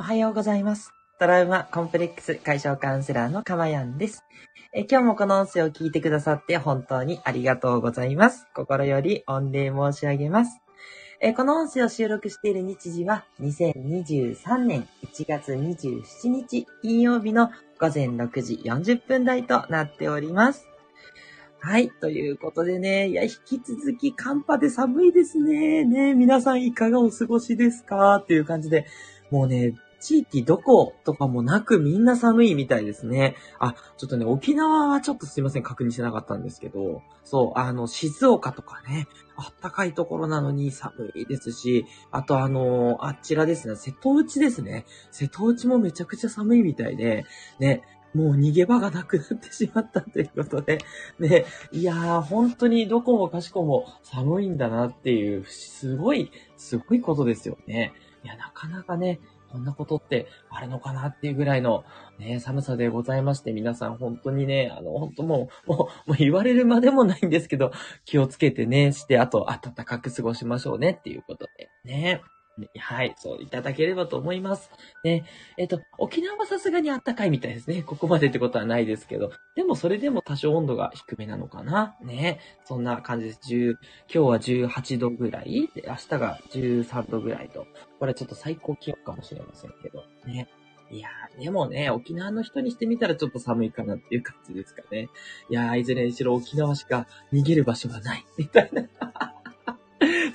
おはようございます。トラウマコンプレックス解消カウンセラーのかまやんです。え今日もこの音声を聞いてくださって本当にありがとうございます。心より御礼申し上げます。えこの音声を収録している日時は2023年1月27日金曜日の午前6時40分台となっております。はい。ということでね、いや、引き続き寒波で寒いですね。ね、皆さんいかがお過ごしですか？っていう感じで、もうね、地域どことかもなくみんな寒いみたいですね。あ、ちょっとね、沖縄はちょっとすいません、確認してなかったんですけど、そう、あの、静岡とかね、あったかいところなのに寒いですし、あとあのあちらですね、瀬戸内ですね。瀬戸内もめちゃくちゃ寒いみたいで、ね、もう逃げ場がなくなってしまったということで、ね、いやー、本当にどこもかしこも寒いんだなっていう、すごい、すごいことですよね。いや、なかなかね、こんなことってあるのかなっていうぐらいのね、寒さでございまして、皆さん本当にね、あの、本当もう、もう、もう言われるまでもないんですけど、気をつけてね、して、あと、暖かく過ごしましょうねっていうことで、ね。はい、そういただければと思います。ね。えっ、と、沖縄はさすがに暖かいみたいですね。ここまでってことはないですけど。でもそれでも多少温度が低めなのかな。ね。そんな感じです。10今日は18度ぐらいで、明日が13度ぐらいと。これちょっと最高気温かもしれませんけど。ね。いやー、でもね、沖縄の人にしてみたらちょっと寒いかなっていう感じですかね。いやー、いずれにしろ沖縄しか逃げる場所がない。みたいな。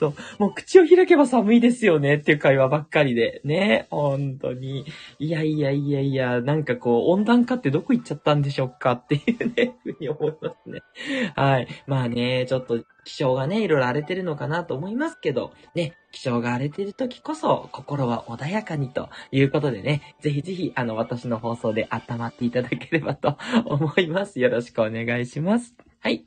そう。もう口を開けば寒いですよねっていう会話ばっかりで。ね。本当に。いやいやいやいや、なんかこう、温暖化ってどこ行っちゃったんでしょうかっていうね、ふうに思いますね。はい。まあね、ちょっと気象がね、いろいろ荒れてるのかなと思いますけど、ね、気象が荒れてる時こそ、心は穏やかにということでね、ぜひぜひ、あの、私の放送で温まっていただければと思います。よろしくお願いします。はい。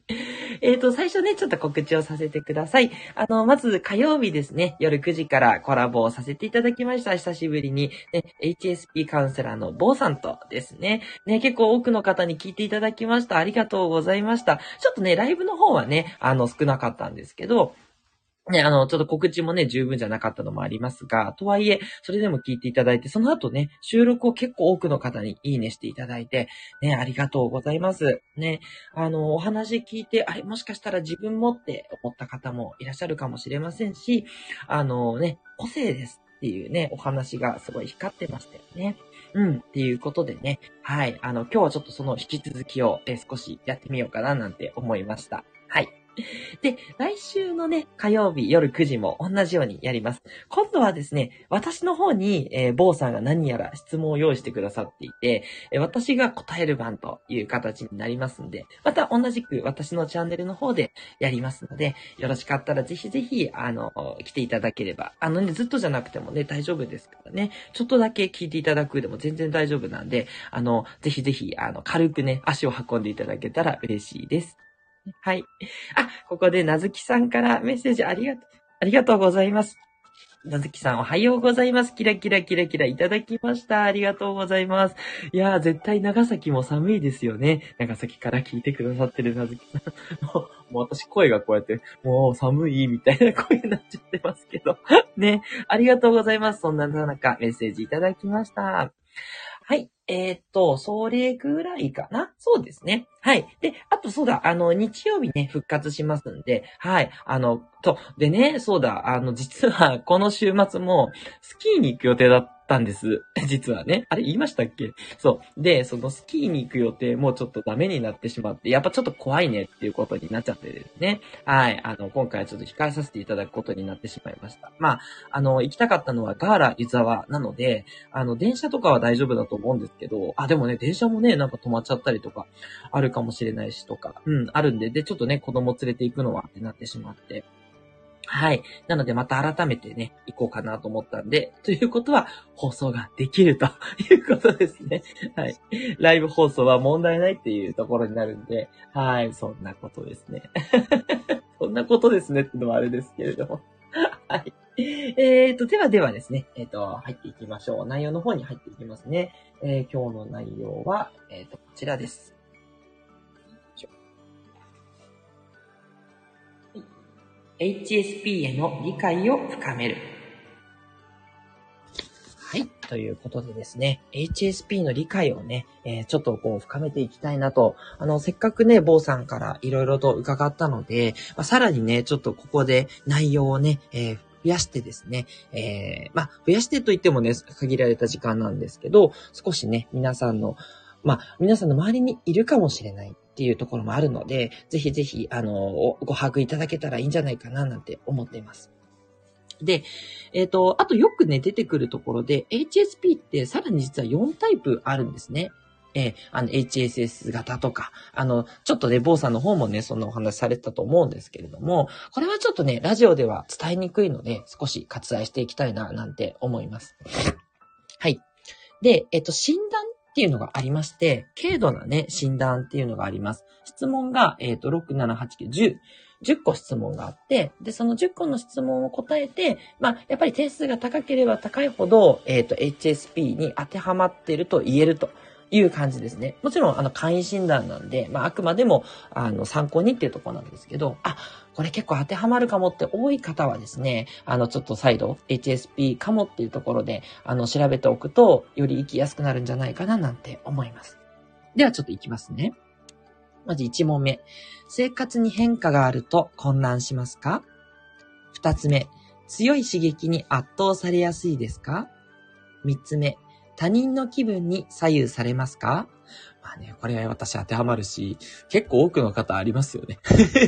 えっ、と、最初ね、ちょっと告知をさせてください。あの、まず火曜日ですね、夜9時からコラボをさせていただきました。久しぶりに、ね、HSP カウンセラーの坊さんとですね、ね、結構多くの方に聞いていただきました。ありがとうございました。ちょっとね、ライブの方はね、あの、少なかったんですけど、ね、あの、ちょっと告知もね、十分じゃなかったのもありますが、とはいえ、それでも聞いていただいて、その後ね、収録を結構多くの方にいいねしていただいて、ね、ありがとうございます。ね、あの、お話聞いて、あれ、もしかしたら自分もって思った方もいらっしゃるかもしれませんし、あのね、個性ですっていうね、お話がすごい光ってましたよね。うん、っていうことでね、はい、あの、今日はちょっとその引き続きを、え少しやってみようかななんて思いました。はい。で、来週のね、火曜日夜9時も同じようにやります。今度はですね、私の方に、えー、坊さんが何やら質問を用意してくださっていて、えー私が答える番という形になりますんで、また同じく私のチャンネルの方でやりますので、よろしかったらぜひぜひ、あの、来ていただければ、あのね、ずっとじゃなくてもね、大丈夫ですからね、ちょっとだけ聞いていただくでも全然大丈夫なんで、あの、ぜひぜひ、あの、軽くね、足を運んでいただけたら嬉しいです。はい。あ、ここでなずきさんからメッセージありがとう、ありがとうございます。なずきさんおはようございます。キラキラキラキラいただきました。ありがとうございます。いやー、絶対長崎も寒いですよね。長崎から聞いてくださってるなずきさん。もう、もう私声がこうやって、もう寒いみたいな声になっちゃってますけど。ね。ありがとうございます。そんな中、メッセージいただきました。はい。えーっと、それぐらいかな？そうですね。はい。で、あとそうだ、あの、日曜日ね、復活しますんで、はい。あの、と、でね、そうだ、あの、実は、この週末も、スキーに行く予定だったんです。実はね。あれ言いましたっけ？そう。で、そのスキーに行く予定もちょっとダメになってしまって、やっぱちょっと怖いねっていうことになっちゃってですね。はい。あの、今回はちょっと控えさせていただくことになってしまいました。まあ、あの、行きたかったのはガーラ湯沢なので、あの、電車とかは大丈夫だと思うんですけど、あ、でもね、電車もね、なんか止まっちゃったりとか、あるかもしれないしとか、うん、あるんで、で、ちょっとね、子供連れて行くのはってなってしまって。はい。なので、また改めてね、行こうかなと思ったんで、ということは、放送ができると いうことですね。はい。ライブ放送は問題ないっていうところになるんで、はい、そんなことですね。そんなことですねってのはあれですけれども。はい。えーと、ではではですね、えっ、と、入っていきましょう。内容の方に入っていきますね。えー今日の内容は、えっ、と、こちらです。HSP への理解を深める。ということでですね、HSP の理解をね、えー、ちょっとこう深めていきたいなと、あの、せっかくね、坊さんからいろいろと伺ったので、まあ、さらにね、ちょっとここで内容をね、えー、増やしてですね、えー、まあ、増やしてと言ってもね、限られた時間なんですけど、少しね、皆さんの、まあ、皆さんの周りにいるかもしれないっていうところもあるので、ぜひぜひ、あの、ご把握いただけたらいいんじゃないかななんて思っています。で、えっ、ー、と、あとよくね、出てくるところで、HSP ってさらに実は4タイプあるんですね。えー、あの、HSS 型とか、あの、ちょっとね、坊さんの方もね、そんなお話されてたと思うんですけれども、これはちょっとね、ラジオでは伝えにくいので、少し割愛していきたいな、なんて思います。はい。で、えっ、ー、と、診断っていうのがありまして、軽度なね、診断っていうのがあります。質問が、えっ、ー、と、6、7、8、9、10。10個質問があって、で、その10個の質問を答えて、まあ、やっぱり点数が高ければ高いほど、えっ、ー、と、HSP に当てはまっていると言えるという感じですね。もちろん、あの、簡易診断なんで、まあ、あくまでも、あの、参考にっていうとこなんですけど、あ、これ結構当てはまるかもって多い方はですね、あの、ちょっと再度、HSP かもっていうところで、あの、調べておくと、より生きやすくなるんじゃないかななんて思います。では、ちょっといきますね。まず1問目。生活に変化があると混乱しますか ?2 つ目。強い刺激に圧倒されやすいですか ?3 つ目。他人の気分に左右されますか？まあね、これは私当てはまるし、結構多くの方ありますよね。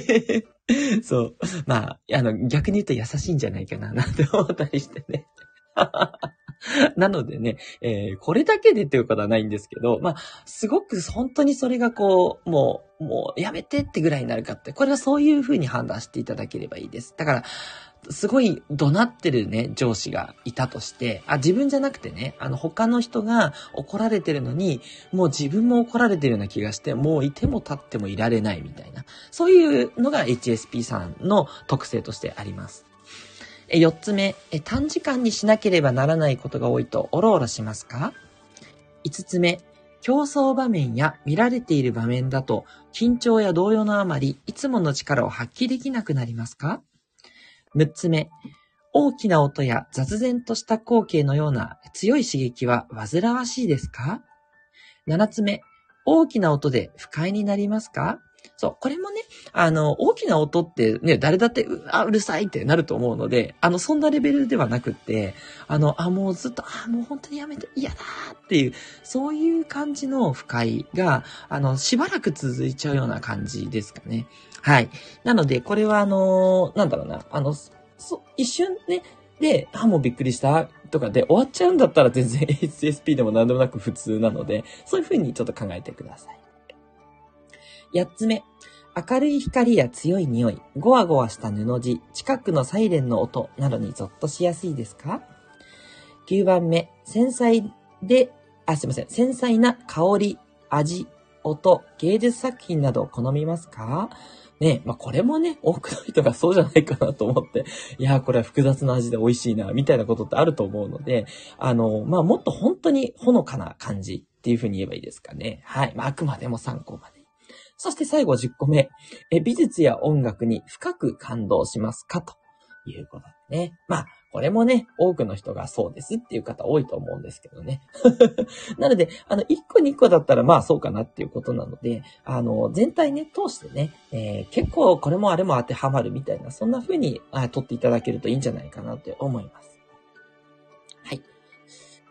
そう。まあ、あの、逆に言うと優しいんじゃないかな、なんて思ったりしてね。なのでね、えー、これだけでっていうことはないんですけど、まあ、すごく本当にそれがこう、もう、もうやめてってぐらいになるかって、これはそういうふうに判断していただければいいです。だから、すごい怒鳴ってるね、上司がいたとして、あ、自分じゃなくてね、あの他の人が怒られてるのに、もう自分も怒られてるような気がして、もういても立ってもいられないみたいな。そういうのが HSP さんの特性としてあります。4つ目、短時間にしなければならないことが多いとオロオロしますか ?5 つ目、競争場面や見られている場面だと緊張や動揺のあまりいつもの力を発揮できなくなりますか ?6 つ目、大きな音や雑然とした光景のような強い刺激は煩わしいですか ?7 つ目、大きな音で不快になりますか？そう、これもね、あの、大きな音ってね、誰だって、うあ、うるさいってなると思うので、あの、そんなレベルではなくって、あの、あ、もうずっと、あ、もう本当にやめて、嫌だっていう、そういう感じの不快が、あの、しばらく続いちゃうような感じですかね。はい。なので、これはあの、なんだろうな、あの、そ、一瞬ね、で、あ、もうびっくりしたとかで終わっちゃうんだったら全然 HSP でも何でもなく普通なので、そういうふうにちょっと考えてください。八つ目、明るい光や強い匂い、ゴワゴワした布地、近くのサイレンの音。などにゾッとしやすいですか ?9 番目、繊細で、あ、すいません、繊細な香り、味、音、芸術作品などを好みますか？ねまあ、これもね、多くの人がそうじゃないかなと思って、いや、これは複雑な味で美味しいな、みたいなことってあると思うので、あの、まあ、もっと本当にほのかな感じっていうふうに言えばいいですかね。はい。まあ、あくまでも参考まで。そして最後10個目。え、美術や音楽に深く感動しますか？ということでね。まあ、これもね、多くの人がそうですっていう方多いと思うんですけどね。なので、あの、1個2個だったらまあそうかなっていうことなので、あの、全体ね、通してね、えー、結構これもあれも当てはまるみたいな、そんな風にあ取っていただけるといいんじゃないかなって思います。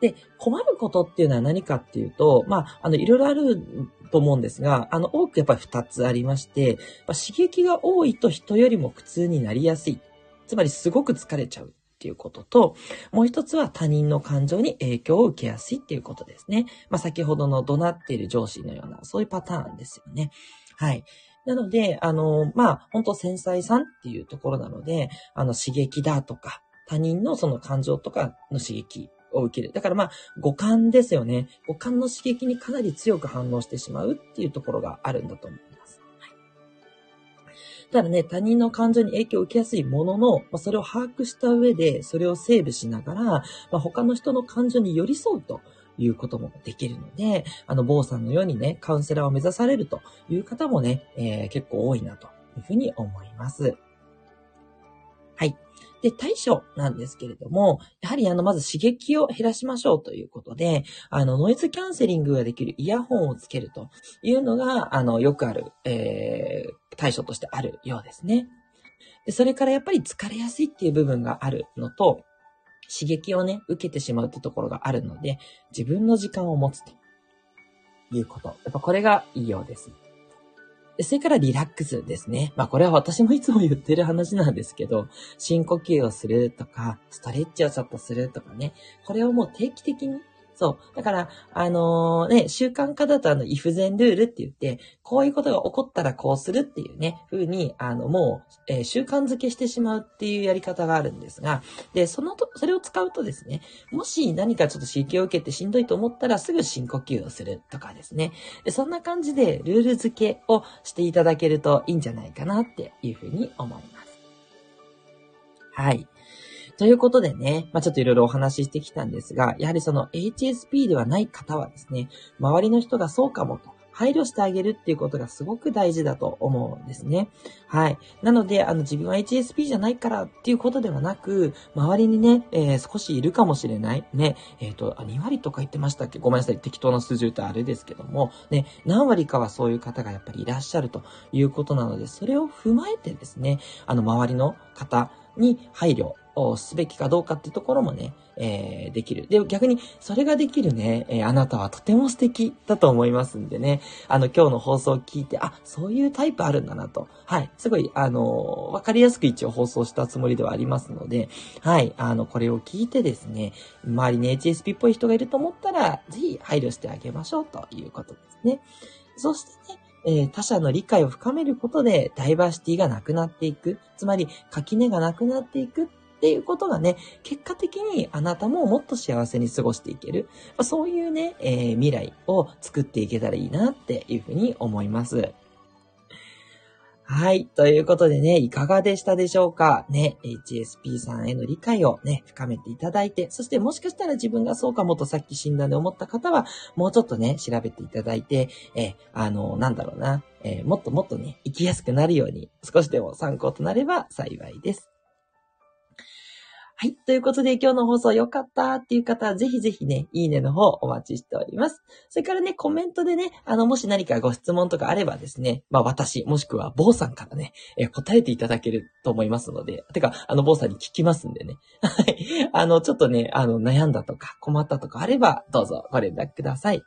で、困ることっていうのは何かっていうと、まあ、あの、いろいろあると思うんですが、あの、多くやっぱり二つありまして、まあ、刺激が多いと人よりも苦痛になりやすい。つまりすごく疲れちゃうっていうことと、もう一つは他人の感情に影響を受けやすいっていうことですね。まあ、先ほどの怒鳴っている上司のような、そういうパターンですよね。はい。なので、あの、まあ、本当繊細さんっていうところなので、あの、刺激だとか、他人のその感情とかの刺激を受ける。だからまあ、五感ですよね。五感の刺激にかなり強く反応してしまうっていうところがあるんだと思います。はい、ただね、他人の感情に影響を受けやすいものの、まあ、それを把握した上で、それをセーブしながら、まあ、他の人の感情に寄り添うと。いうこともできるので、あの、坊さんのようにね、カウンセラーを目指されるという方もね、えー、結構多いなというふうに思います。はい。で、対処なんですけれども、やはりあの、まず刺激を減らしましょうということで、あの、ノイズキャンセリングができるイヤホンをつけるというのが、あの、よくある、えー、対処としてあるようですね。で、それからやっぱり疲れやすいっていう部分があるのと、刺激をね、受けてしまうってところがあるので、自分の時間を持つということ。やっぱこれがいいようです。それからリラックスですね。まあこれは私もいつも言ってる話なんですけど、深呼吸をするとか、ストレッチをちょっとするとかね、これをもう定期的にそう。だから、あのー、ね、習慣化だとあの、イフゼンルールって言って、こういうことが起こったらこうするっていうね、風に、あの、もう、えー、習慣づけしてしまうっていうやり方があるんですが、で、そのと、それを使うとですね、もし何かちょっと刺激を受けてしんどいと思ったらすぐ深呼吸をするとかですね。そんな感じでルール付けをしていただけるといいんじゃないかなっていうふうに思います。はい。ということでね、まあ、ちょっといろいろお話ししてきたんですが、やはりその HSP ではない方はですね、周りの人がそうかもと。配慮してあげるっていうことがすごく大事だと思うんですね。はい。なので、あの、自分は HSP じゃないからっていうことではなく、周りにね、えー、少しいるかもしれない。ね、えっ、ー、と、2割とか言ってましたっけ？ごめんなさい。適当な数字言うとあれですけども、ね、何割かはそういう方がやっぱりいらっしゃるということなので、それを踏まえてですね、あの、周りの方に配慮をすべきかどうかっていうところもね、えー、できる。で、逆に、それができるね、えー、あなたはとても素敵だと思いますんでね、あの、今日の放送を聞いて、あ、そういうタイプあるんだなと。はい。すごい、あのわかりやすく一応放送したつもりではありますので、はい。あの、これを聞いてですね、周りに HSP っぽい人がいると思ったら、ぜひ配慮してあげましょうということですね。そしてね、えー、他者の理解を深めることで、ダイバーシティがなくなっていく。つまり、垣根がなくなっていくっっていうことがね、結果的にあなたももっと幸せに過ごしていける。まあ、そういうね、えー、未来を作っていけたらいいなっていうふうに思います。はい。ということでね、いかがでしたでしょうか？ね、HSP さんへの理解をね、深めていただいて、そしてもしかしたら自分がそうかもとさっき診断で思った方は、もうちょっとね、調べていただいて、えあの、なんだろうな、え、もっともっとね、生きやすくなるように、少しでも参考となれば幸いです。はい。ということで、今日の放送良かったっていう方は、ぜひぜひね、いいねの方お待ちしております。それからね、コメントでね、あの、もし何かご質問とかあればですね、まあ私、もしくは坊さんからね、え答えていただけると思いますので、てか、あの、坊さんに聞きますんでね。はい。あの、ちょっとね、あの、悩んだとか困ったとかあれば、どうぞご連絡ください。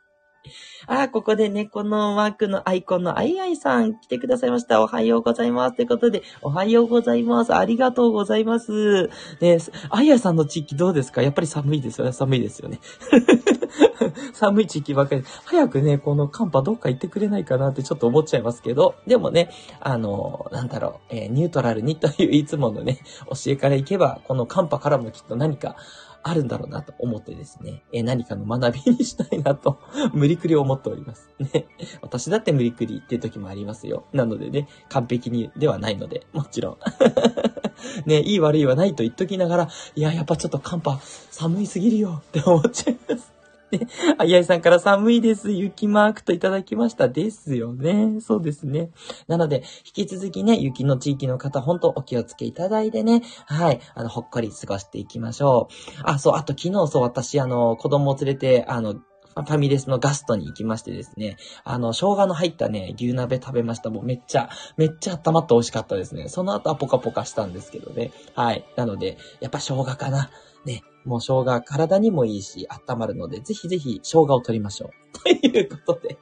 あ、ここでね、このマークのアイコンのアイアイさん来てくださいました。おはようございます。ということで、おはようございます。ありがとうございます。ね、アイアイさんの地域どうですか？やっぱり寒いですよね。寒いですよね。寒い地域ばかり。早くね、この寒波どっか行ってくれないかなってちょっと思っちゃいますけど、でもね、あの、なんだろう、えー、ニュートラルにといういつものね、教えからいけば、この寒波からもきっと何かあるんだろうなと思ってですね、え何かの学びにしたいなと、無理くり思っております。ね。私だって無理くりっていう時もありますよ。なのでね、完璧にではないので、もちろん。ね、いい悪いはないと言っときながら、いや、やっぱちょっと寒波寒いすぎるよって思っちゃいます。ね、あやいさんから寒いです。雪マークといただきました。ですよね。そうですね。なので、引き続きね、雪の地域の方、本当お気をつけいただいてね、はい、あの、ほっこり過ごしていきましょう。あ、そう、あと昨日そう、私、あの、子供を連れて、あの、ファミレスのガストに行きましてですね、あの、生姜の入ったね、牛鍋食べました。もうめっちゃ、めっちゃ温まって美味しかったですね。その後はポカポカしたんですけどね。はい。なので、やっぱ生姜かな。ね、もう生姜体にもいいし、温まるので、ぜひぜひ生姜を取りましょう。ということで。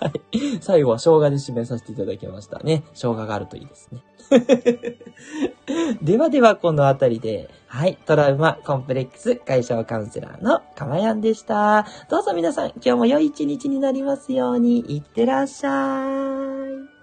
はい。最後は生姜で締めさせていただきましたね。生姜があるといいですね。ではでは、このあたりで、はい。トラウマコンプレックス解消カウンセラーのかまやんでした。どうぞ皆さん、今日も良い一日になりますように、いってらっしゃい。